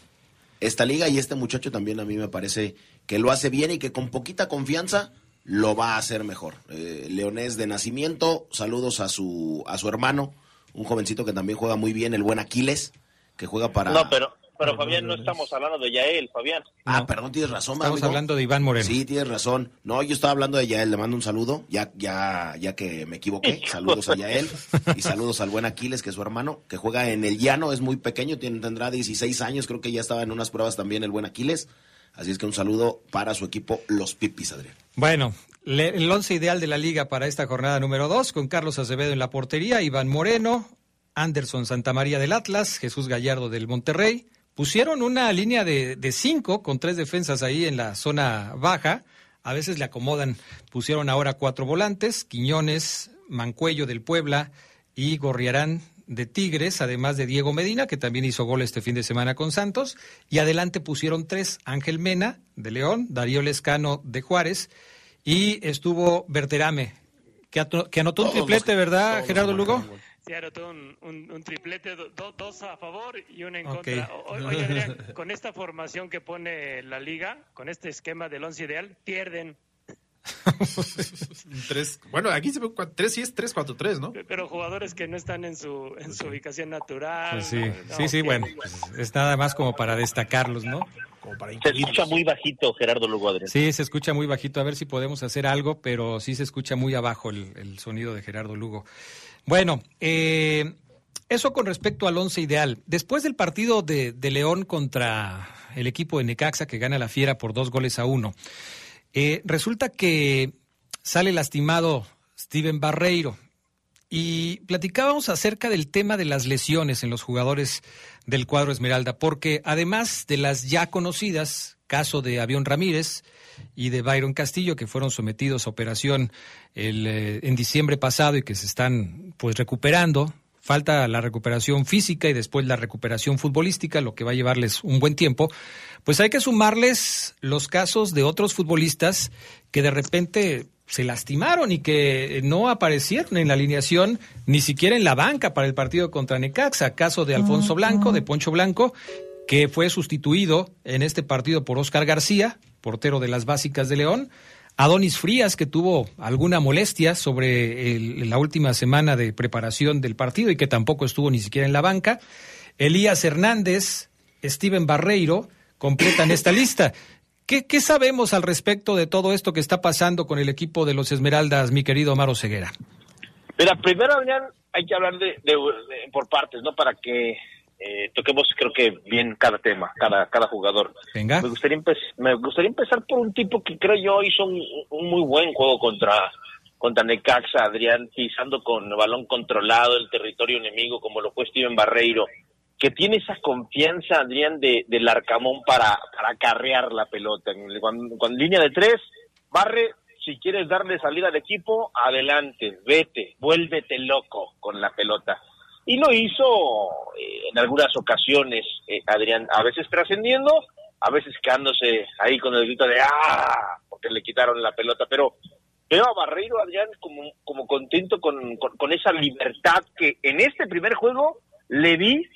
esta liga y este muchacho también a mí me parece que lo hace bien y que con poquita confianza lo va a hacer mejor. Eh, Leonés de nacimiento, saludos a su, a su hermano, un jovencito que también juega muy bien, el buen Aquiles, que juega para... No, pero, pero Fabián, no estamos hablando de Yael, Fabián. Ah, perdón, tienes razón. Estamos amigo. hablando de Iván Moreno. Sí, tienes razón. No, yo estaba hablando de Yael, le mando un saludo, ya, ya, ya que me equivoqué. Saludos a Yael y saludos al buen Aquiles, que es su hermano, que juega en el llano, es muy pequeño, tiene, tendrá 16 años, creo que ya estaba en unas pruebas también el buen Aquiles. Así es que un saludo para su equipo, los Pipis, Adrián. Bueno, le- el once ideal de la liga para esta jornada número dos, con Carlos Acevedo en la portería, Iván Moreno, Anderson Santamaría del Atlas, Jesús Gallardo del Monterrey. Pusieron una línea de, de cinco con tres defensas ahí en la zona baja. A veces le acomodan. Pusieron ahora cuatro volantes, Quiñones, Mancuello del Puebla y Gorriarán de Tigres, además de Diego Medina, que también hizo gol este fin de semana con Santos. Y adelante pusieron tres, Ángel Mena de León, Darío Lescano de Juárez y estuvo Berterame, que, anotó un triplete, ¿verdad, Gerardo Lugo? Sí, anotó un, un, un triplete, do- do- dos a favor y uno en contra. O- Oye, Adrián, con esta formación que pone la liga, con este esquema del once ideal, pierden. Tres, bueno, aquí se ve sí es 3-4-3, ¿no? Pero jugadores que no están en su, en su ubicación natural. Pues sí, ¿no? sí, No, sí, bueno, pues es nada más como para destacarlos, ¿no? Como para Se escucha muy bajito Gerardo Lugo, Adrián. Sí, se escucha muy bajito. A ver si podemos hacer algo, pero sí se escucha muy abajo el, el sonido de Gerardo Lugo. Bueno, eh, eso con respecto al once ideal. Después del partido de, León contra el equipo de Necaxa, que gana la Fiera por dos goles a uno, eh, resulta que sale lastimado Steven Barreiro. Y platicábamos acerca del tema de las lesiones en los jugadores del cuadro Esmeralda, porque además de las ya conocidas, caso de Avión Ramírez y de Byron Castillo, que fueron sometidos a operación el, eh, en diciembre pasado y que se están pues recuperando, falta la recuperación física y después la recuperación futbolística, lo que va a llevarles un buen tiempo, pues hay que sumarles los casos de otros futbolistas que de repente se lastimaron y que no aparecieron en la alineación, ni siquiera en la banca para el partido contra Necaxa. Caso de Alfonso Blanco, de Poncho Blanco, que fue sustituido en este partido por Oscar García, portero de las básicas de León. Adonis Frías, que tuvo alguna molestia sobre el- la última semana de preparación del partido y que tampoco estuvo ni siquiera en la banca. Elías Hernández, Steven Barreiro, completan esta lista. ¿Qué, qué sabemos al respecto de todo esto que está pasando con el equipo de los Esmeraldas, mi querido Amaro Ceguera? Mira, primero, Adrián, hay que hablar de, de- de- por partes, ¿no? Para que eh, toquemos, creo que bien cada tema, cada, cada jugador. Venga. Me gustaría, me gustaría empezar por un tipo que creo yo hizo un, un muy buen juego contra, contra Necaxa, Adrián, pisando con balón controlado el territorio enemigo, como lo fue Steven Barreiro, que tiene esa confianza, Adrián, de, del Arcamón para, para acarrear la pelota. Cuando, cuando línea de tres, barre, si quieres darle salida al equipo, adelante, vete, vuélvete loco con la pelota. Y lo hizo eh, en algunas ocasiones, eh, Adrián, a veces trascendiendo, a veces quedándose ahí con el grito de ¡ah! porque le quitaron la pelota, pero veo a Barreiro, Adrián, como, como contento con, con, esa libertad que en este primer juego le vi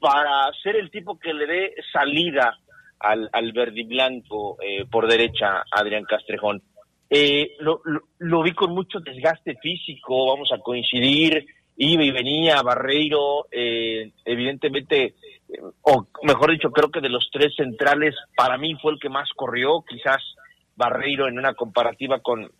para ser el tipo que le dé salida al, al verde blanco eh, por derecha, Adrián Castrejón. Eh, lo, lo, lo vi con mucho desgaste físico, vamos a coincidir, iba y venía Barreiro, eh, evidentemente, eh, o mejor dicho, creo que de los tres centrales, para mí fue el que más corrió, quizás Barreiro en una comparativa con,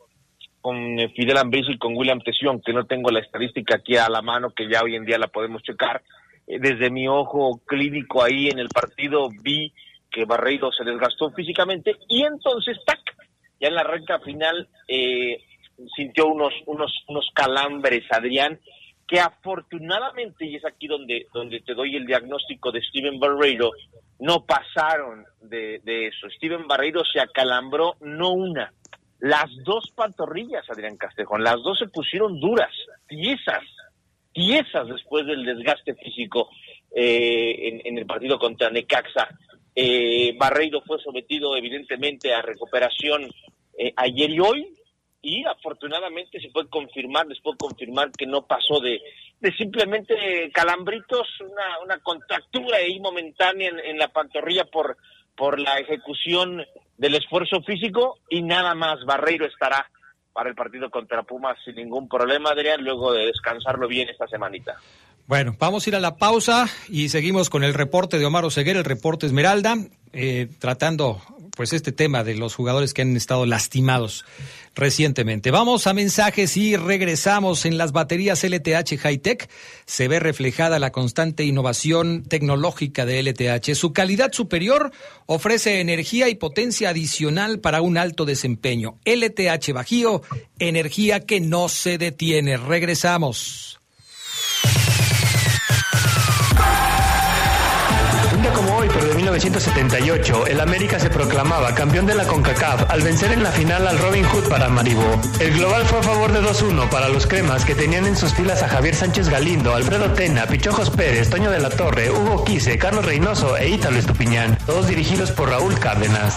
con eh, Fidel Ambrizo y con William Tesión, que no tengo la estadística aquí a la mano, que ya hoy en día la podemos checar. Eh, desde mi ojo clínico ahí en el partido vi que Barreiro se desgastó físicamente y entonces, ¡tac! Ya en la recta final eh, sintió unos, unos, unos calambres, Adrián, que afortunadamente, y es aquí donde, donde te doy el diagnóstico de Steven Barreiro, no pasaron de, eso. Steven Barreiro se acalambró no una, las dos pantorrillas, Adrián Castejón, las dos se pusieron duras, tiesas, tiesas después del desgaste físico eh, en, en, el partido contra Necaxa. Eh, Barreiro fue sometido evidentemente a recuperación eh, ayer y hoy, y afortunadamente se puede confirmar, les puedo confirmar que no pasó de, de simplemente calambritos, una, una contractura ahí momentánea en, la pantorrilla por, por la ejecución del esfuerzo físico y nada más. Barreiro estará para el partido contra Pumas sin ningún problema, Adrián, luego de descansarlo bien esta semanita. Bueno, vamos a ir a la pausa y seguimos con el reporte de Omar Oseguera, el reporte Esmeralda, eh, tratando pues este tema de los jugadores que han estado lastimados recientemente. Vamos a mensajes y regresamos en las baterías LTH Hightech. Se ve reflejada la constante innovación tecnológica de LTH. Su calidad superior ofrece energía y potencia adicional para un alto desempeño. LTH Bajío, energía que no se detiene. Regresamos. Como hoy, pero de 1978, el América se proclamaba campeón de la CONCACAF al vencer en la final al Robin Hood para Maribó. El global fue a favor de 2-1 para los cremas que tenían en sus filas a Javier Sánchez Galindo, Alfredo Tena, Pichojos Pérez, Toño de la Torre, Hugo Quise, Carlos Reynoso e Ítalo Estupiñán, todos dirigidos por Raúl Cárdenas.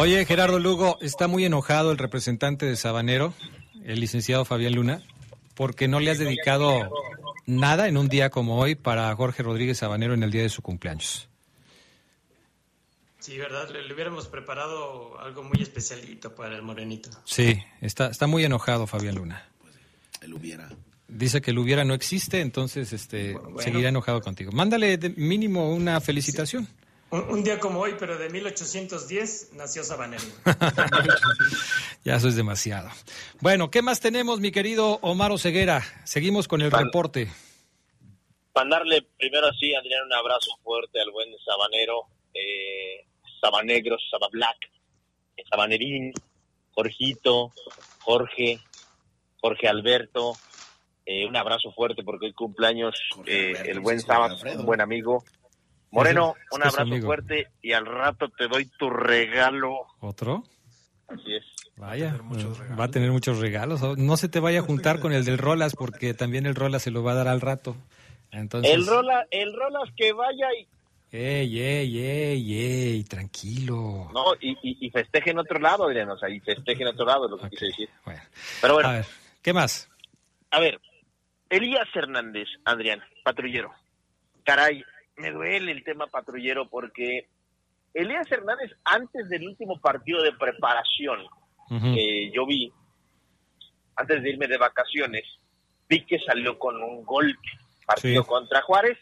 Oye, Gerardo Lugo, está muy enojado el representante de Sabanero, el licenciado Fabián Luna, porque no le has dedicado nada en un día como hoy para Jorge Rodríguez Sabanero en el día de su cumpleaños. Sí, ¿verdad? Le, le hubiéramos preparado algo muy especialito para el morenito. Sí, está, está muy enojado Fabián Luna. Él hubiera. Dice que el hubiera no existe, entonces este seguirá enojado contigo. Mándale de mínimo una felicitación. Un, un día como hoy, pero de 1810, nació Sabanero. Ya eso es demasiado. Bueno, ¿qué más tenemos, mi querido Omar Ceguera? Seguimos con el Vale. reporte. Mandarle primero así, Adrián, un abrazo fuerte al buen Sabanero, eh, Sabanegro, Sabablack, Sabanerín, Jorgito, Jorge, Jorge Alberto. eh, un abrazo fuerte porque hoy cumpleaños eh, el buen Saba, un buen amigo. Moreno, Es un abrazo fuerte y al rato te doy tu regalo. ¿Otro? Así es. Vaya, va a tener muchos regalos. No se te vaya a juntar con el del Rolas porque también el Rolas se lo va a dar al rato. Entonces, El Rola, el Rolas que vaya y ey, ey, ey, ey, tranquilo. no y, y, y festeje en otro lado, Adrián, o sea, y festeje en otro lado, es lo que quise decir. Pero bueno, A ver, ¿qué más? A ver, Elías Hernández, Adrián, patrullero. Caray, me duele el tema patrullero porque Elías Hernández, antes del último partido de preparación que yo vi, antes de irme de vacaciones, vi que salió con un golpe. Partido Sí. contra Juárez,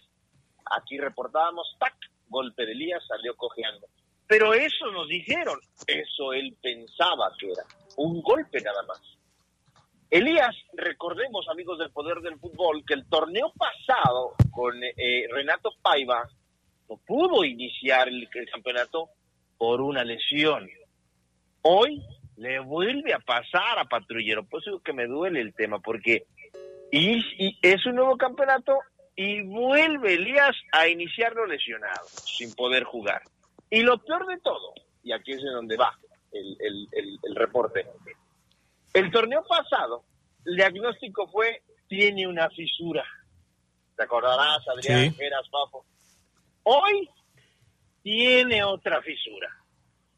aquí reportábamos, tac, golpe de Elías, salió cojeando. Pero eso nos dijeron, eso él pensaba que era, un golpe nada más. Elías, recordemos, amigos del poder del fútbol, que el torneo pasado con eh, Renato Paiva no pudo iniciar el, campeonato por una lesión. Hoy le vuelve a pasar a Patrullero, por eso que me duele el tema, porque es un nuevo campeonato y vuelve Elías a iniciarlo lesionado, sin poder jugar. Y lo peor de todo, y aquí es de donde va el reporte, el torneo pasado, el diagnóstico fue, tiene una fisura. ¿Te acordarás, Adrián? Sí. Eras Fafo. Hoy tiene otra fisura.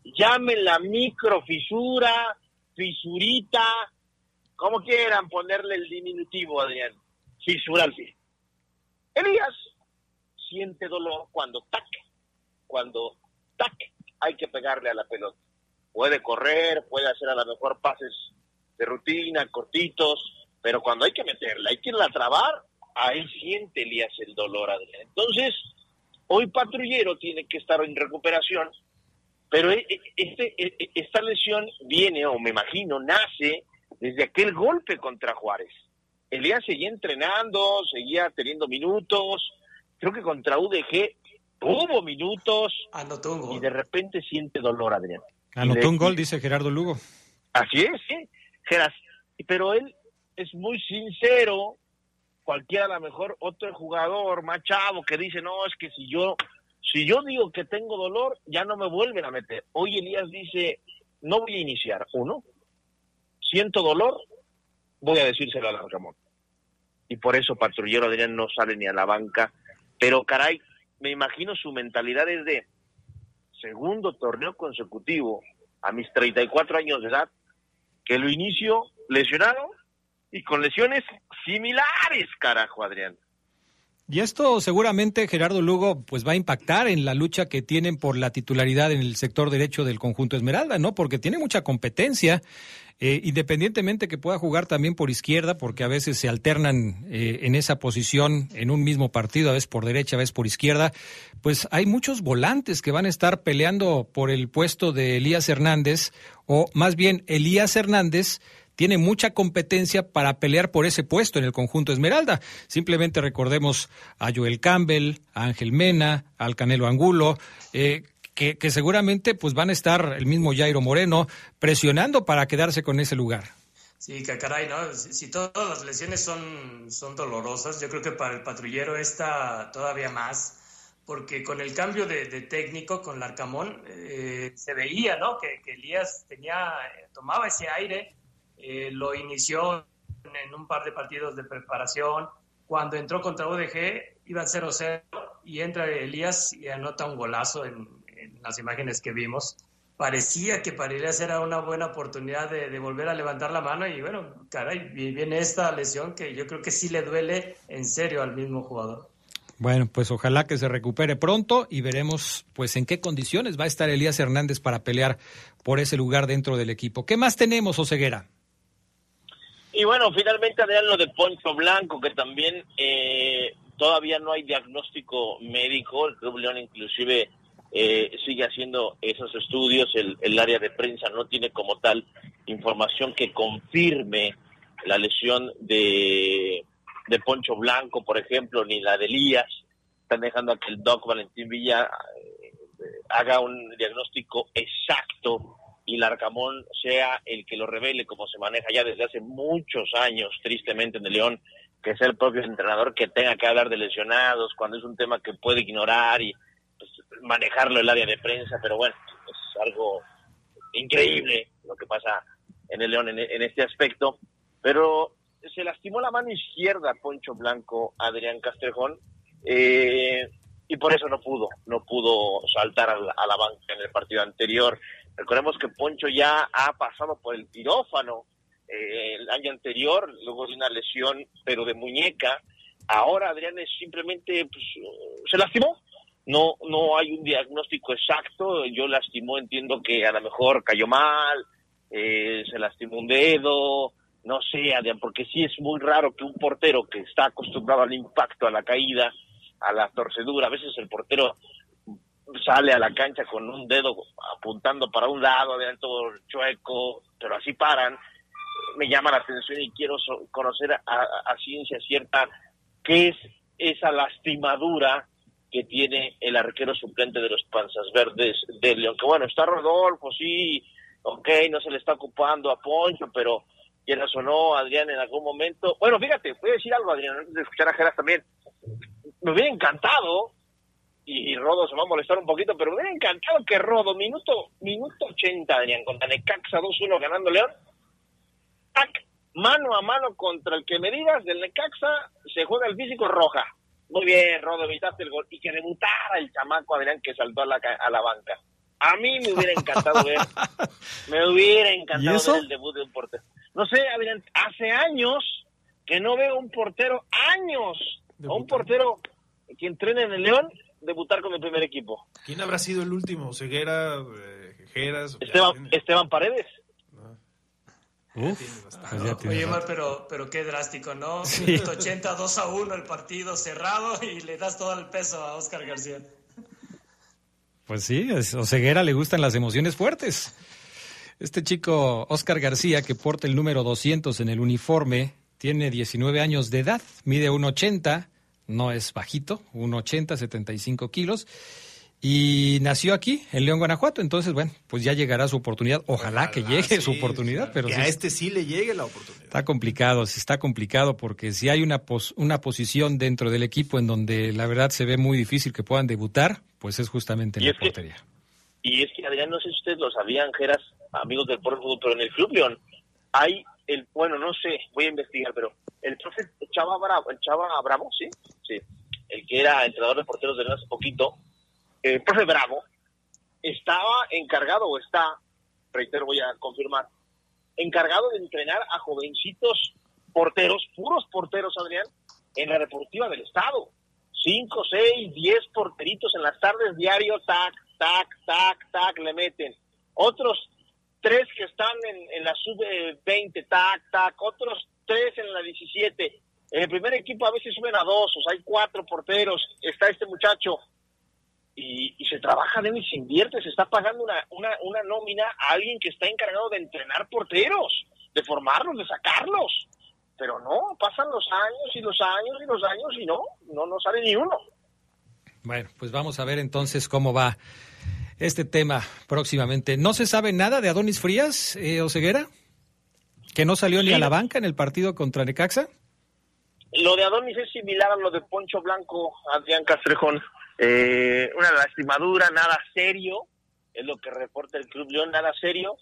Llámenla microfisura, fisurita, como quieran ponerle el diminutivo, Adrián. Fisura al fin. Elías siente dolor cuando tac, cuando tac, hay que pegarle a la pelota. Puede correr, puede hacer a lo mejor pases de rutina, cortitos, pero cuando hay que meterla, hay que irla a trabar, ahí siente Elías el dolor, Adrián. Entonces, hoy Patrullero tiene que estar en recuperación, pero e- e- este, e- esta lesión viene, o me imagino, nace desde aquel golpe contra Juárez. Elías seguía entrenando, seguía teniendo minutos, creo que contra UDG tuvo minutos y de repente siente dolor, Adrián. Anotó Le- un gol, dice Gerardo Lugo. Así es, sí. Pero él es muy sincero. Cualquiera, a lo mejor, otro jugador más chavo que dice, no, es que si yo, si yo digo que tengo dolor, ya no me vuelven a meter. Hoy Elías dice, no voy a iniciar. Uno, siento dolor, voy a decírselo a Larcamón. Y por eso Patrullero Adrián no sale ni a la banca. Pero caray, me imagino su mentalidad es de segundo torneo consecutivo a mis 34 años de edad, que lo inicio lesionado y con lesiones similares, carajo, Adrián. Y esto seguramente Gerardo Lugo pues va a impactar en la lucha que tienen por la titularidad en el sector derecho del conjunto Esmeralda, ¿no? Porque tiene mucha competencia, eh, independientemente que pueda jugar también por izquierda, porque a veces se alternan eh, en esa posición en un mismo partido, a veces por derecha, a veces por izquierda, pues hay muchos volantes que van a estar peleando por el puesto de Elías Hernández, o más bien Elías Hernández tiene mucha competencia para pelear por ese puesto en el conjunto Esmeralda. Simplemente recordemos a Joel Campbell, a Ángel Mena, al Canelo Angulo, eh, que, seguramente pues van a estar el mismo Jairo Moreno presionando para quedarse con ese lugar. Sí, caray, ¿no? Si, todas las lesiones son, son dolorosas, yo creo que para el patrullero esta todavía más, porque con el cambio de, de técnico, con Larcamón, eh, se veía, ¿no? Que, que Elías tenía, eh, tomaba ese aire, eh, lo inició en, un par de partidos de preparación, cuando entró contra UDG iban 0-0 y entra Elías y anota un golazo en, en las imágenes que vimos. parecía que para Elías era una buena oportunidad de, de, volver a levantar la mano y bueno, caray, viene esta lesión que yo creo que sí le duele en serio al mismo jugador. Bueno, pues ojalá que se recupere pronto y veremos pues en qué condiciones va a estar Elías Hernández para pelear por ese lugar dentro del equipo. ¿Qué más tenemos, Oseguera? Y bueno, finalmente Adrián lo de Poncho Blanco, que también eh, todavía no hay diagnóstico médico, el Club León inclusive eh, sigue haciendo esos estudios, el, el área de prensa no tiene como tal información que confirme la lesión de de Poncho Blanco, por ejemplo, ni la de Elías. Están dejando a que el doc Valentín Villa eh, haga un diagnóstico exacto y Larcamón sea el que lo revele, como se maneja ya desde hace muchos años, tristemente, en el León, que sea el propio entrenador que tenga que hablar de lesionados, cuando es un tema que puede ignorar y pues, manejarlo el área de prensa, pero bueno, es algo increíble lo que pasa en el León en, este aspecto. Pero se lastimó la mano izquierda Poncho Blanco Adrián Castrejón eh, y por eso no pudo, no pudo saltar a la, banca en el partido anterior. Recordemos que Poncho ya ha pasado por el quirófano eh, el año anterior, luego de una lesión, pero de muñeca. Ahora Adrián es simplemente pues, se lastimó. No, no hay un diagnóstico exacto. Yo lastimó, entiendo que a lo mejor cayó mal, eh, se lastimó un dedo, no sé, Adrián, porque sí es muy raro que un portero que está acostumbrado al impacto, a la caída, a la torcedura, a veces el portero sale a la cancha con un dedo apuntando para un lado, Adrián, todo chueco, pero así paran. Me llama la atención y quiero conocer a, a ciencia cierta qué es esa lastimadura que tiene el arquero suplente de los Panzas Verdes de León. Que bueno, está Rodolfo, sí, ok, no se le está ocupando a Poncho, pero quieras o no, Adrián, en algún momento. Bueno, fíjate, voy a decir algo, Adrián, antes de escuchar a Geras también. Me hubiera encantado, y, Rodo se va a molestar un poquito, pero me hubiera encantado que Rodo, minuto, minuto 80, Adrián, contra Necaxa 2-1 ganando León, tac, mano a mano contra el que me digas del Necaxa, se juega el físico roja. Muy bien, Rodo, evitaste el gol. Y que debutara el chamaco Adrián que saltó a la, a la banca. A mí me hubiera encantado ver, me hubiera encantado ver el debut de un portero. No sé, Adrián, hace años que no veo un portero, años, o un portero que entrena en el León, debutar con el primer equipo. ¿Quién habrá sido el último? ¿Ceguera, eh, Jeras? Esteban, Esteban Paredes. Uf, pues Oye, Mar, pero, pero qué drástico, ¿no? Sí. 80, 2 a 1 el partido cerrado y le das todo el peso a Oscar García. Pues sí, a Ceguera le gustan las emociones fuertes. Este chico, Oscar García, que porta el número 200 en el uniforme, tiene 19 años de edad, mide 1,80, no es bajito, 1,80, 75 kilos, y nació aquí, en León, Guanajuato. Entonces, bueno, pues ya llegará su oportunidad. Ojalá, Ojalá que llegue sí, su oportunidad, pero que sí a este sí le llegue la oportunidad. Está complicado, sí está complicado, porque si hay una, pos, una posición dentro del equipo en donde la verdad se ve muy difícil que puedan debutar, pues es justamente en la portería. Que, y es que, Adrián, no sé si ustedes lo sabían, Geras, amigos del Pueblo Fútbol, pero en el Club León hay el, bueno, no sé, voy a investigar, pero el profe Chava Bravo, el Chava Bravo, sí, sí, el que era entrenador de porteros de hace poquito, el profe Bravo estaba encargado o está, reitero, voy a confirmar, encargado de entrenar a jovencitos porteros, puros porteros, Adrián, en la Deportiva del Estado. Cinco, seis, diez porteritos en las tardes diario, tac, tac, tac, tac, le meten. Otros tres que están en, la sub-20, tac, tac, otros tres en la 17. En el primer equipo a veces suben a dos, o sea, hay cuatro porteros, está este muchacho, y, y, se trabaja de él y se invierte, se está pagando una, una, una nómina a alguien que está encargado de entrenar porteros, de formarlos, de sacarlos. Pero no, pasan los años y los años y los años y no, no, no sale ni uno. Bueno, pues vamos a ver entonces cómo va este tema próximamente. ¿No se sabe nada de Adonis Frías, eh, Oseguera? ¿Que no salió sí. ni a la banca en el partido contra Necaxa? Lo de Adonis es similar a lo de Poncho Blanco, Adrián Castrejón. Eh, una lastimadura, nada serio, es lo que reporta el Club León, nada serio,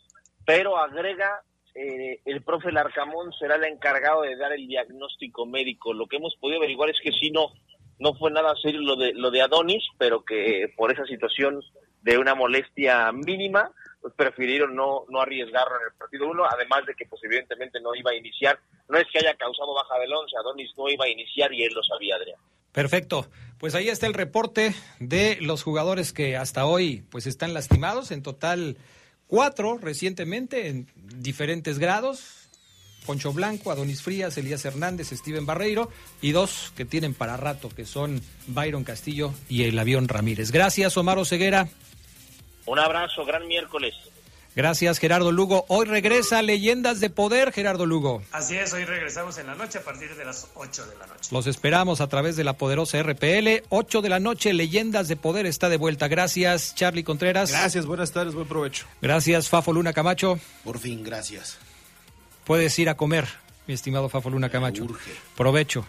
pero agrega eh, el profe Larcamón será el encargado de dar el diagnóstico médico. Lo que hemos podido averiguar es que sí no, no fue nada serio lo de, lo de Adonis, pero que por esa situación de una molestia mínima pues prefirieron no, no arriesgarlo en el partido uno, además de que pues evidentemente no iba a iniciar, no es que haya causado baja del once, Adonis no iba a iniciar y él lo sabía, Adrián. Perfecto. Pues ahí está el reporte de los jugadores que hasta hoy pues están lastimados. En total cuatro recientemente en diferentes grados. Poncho Blanco, Adonis Frías, Elías Hernández, Steven Barreiro y dos que tienen para rato que son Byron Castillo y el avión Ramírez. Gracias, Omar Ceguera. Un abrazo, gran miércoles. Gracias, Gerardo Lugo. Hoy regresa Leyendas de Poder, Gerardo Lugo. Así es, hoy regresamos en la noche a partir de las 8 de la noche. Los esperamos a través de la poderosa RPL. 8 de la noche, Leyendas de Poder está de vuelta. Gracias, Charlie Contreras. Gracias, buenas tardes, buen provecho. Gracias, Fafo Luna Camacho. Por fin, gracias. Puedes ir a comer, mi estimado Fafo Luna Camacho. urge. Provecho.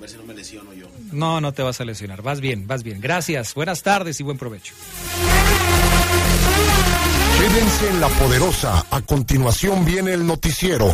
Ver si no me lesiono yo. No, no te vas a lesionar. Vas bien, vas bien. Gracias. Buenas tardes y buen provecho. Quédense en la poderosa. A continuación viene el noticiero.